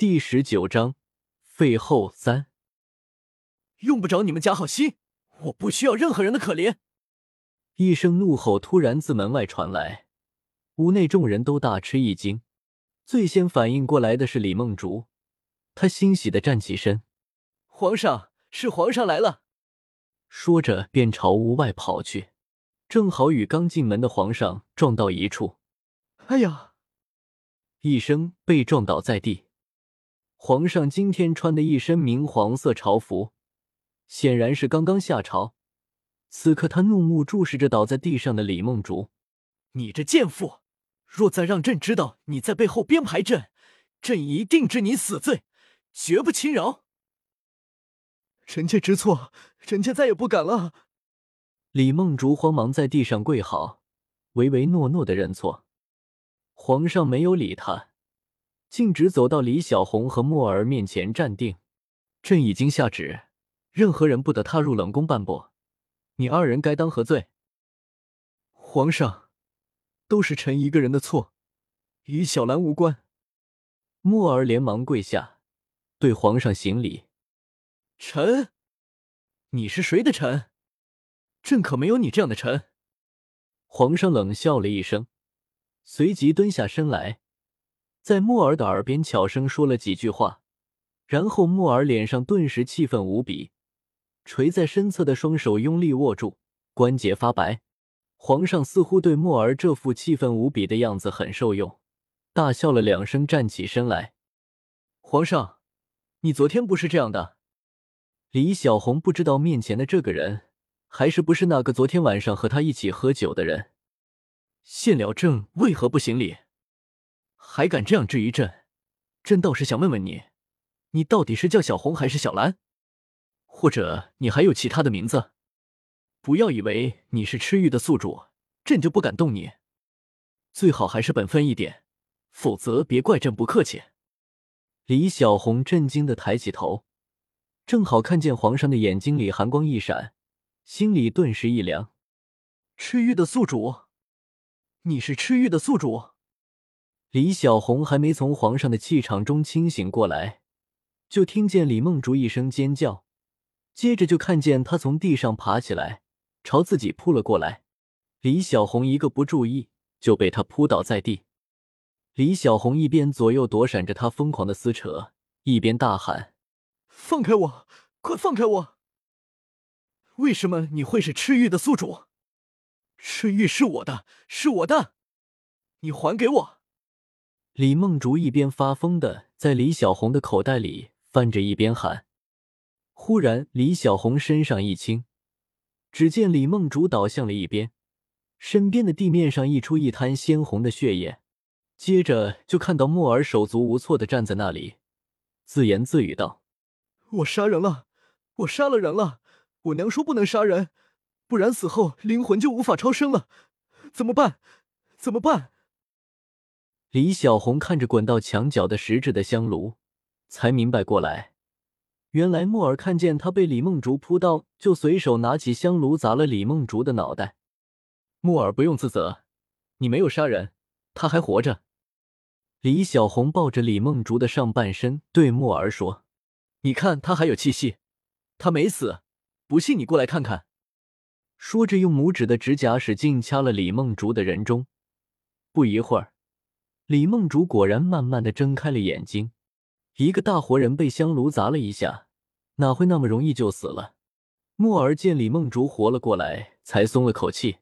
第十九章废后三。用不着你们假好心，我不需要任何人的可怜。一声怒吼突然自门外传来，屋内众人都大吃一惊。最先反应过来的是李梦竹，她欣喜的站起身：“皇上，是皇上来了！”说着便朝屋外跑去，正好与刚进门的皇上撞到一处。哎呀！一声被撞倒在地。皇上今天穿的一身明黄色朝服，显然是刚刚下朝。此刻他怒目注视着倒在地上的李梦竹：“你这贱妇，若再让朕知道你在背后编排朕，朕一定治你死罪，绝不轻饶。”臣妾知错，臣妾再也不敢了。李梦竹慌忙在地上跪好，唯唯诺诺的认错。皇上没有理他，径直走到李小红和墨儿面前站定。朕已经下旨，任何人不得踏入冷宫半步。你二人该当何罪？皇上，都是臣一个人的错，与小兰无关。墨儿连忙跪下，对皇上行礼。臣，你是谁的臣？朕可没有你这样的臣。皇上冷笑了一声。随即蹲下身来，在莫儿的耳边悄声说了几句话，然后莫儿脸上顿时气愤无比，垂在身侧的双手用力握住，关节发白。皇上似乎对莫儿这副气愤无比的样子很受用，大笑了两声，站起身来：“皇上，你昨天不是这样的。”李小红不知道面前的这个人还是不是那个昨天晚上和他一起喝酒的人。献了正为何不行礼？还敢这样质疑朕？朕倒是想问问你，你到底是叫小红还是小兰？或者你还有其他的名字？不要以为你是赤玉的宿主，朕就不敢动你。最好还是本分一点，否则别怪朕不客气。李小红震惊的抬起头，正好看见皇上的眼睛里寒光一闪，心里顿时一凉。赤玉的宿主。你是赤玉的宿主，李小红还没从皇上的气场中清醒过来，就听见李梦竹一声尖叫，接着就看见他从地上爬起来，朝自己扑了过来。李小红一个不注意，就被他扑倒在地。李小红一边左右躲闪着他疯狂的撕扯，一边大喊：“放开我！快放开我！为什么你会是赤玉的宿主？”赤玉是我的，是我的，你还给我！李梦竹一边发疯的在李小红的口袋里翻着，一边喊。忽然，李小红身上一轻，只见李梦竹倒向了一边，身边的地面上溢出一滩鲜红的血液，接着就看到莫尔手足无措的站在那里，自言自语道：“我杀人了，我杀了人了，我娘说不能杀人。”不然死后灵魂就无法超生了，怎么办？怎么办？李小红看着滚到墙角的实质的香炉，才明白过来，原来木耳看见他被李梦竹扑到，就随手拿起香炉砸了李梦竹的脑袋。木耳不用自责，你没有杀人，他还活着。李小红抱着李梦竹的上半身对木耳说：“你看他还有气息，他没死，不信你过来看看。”说着，用拇指的指甲使劲掐了李梦竹的人中。不一会儿，李梦竹果然慢慢的睁开了眼睛。一个大活人被香炉砸了一下，哪会那么容易就死了？墨儿见李梦竹活了过来，才松了口气。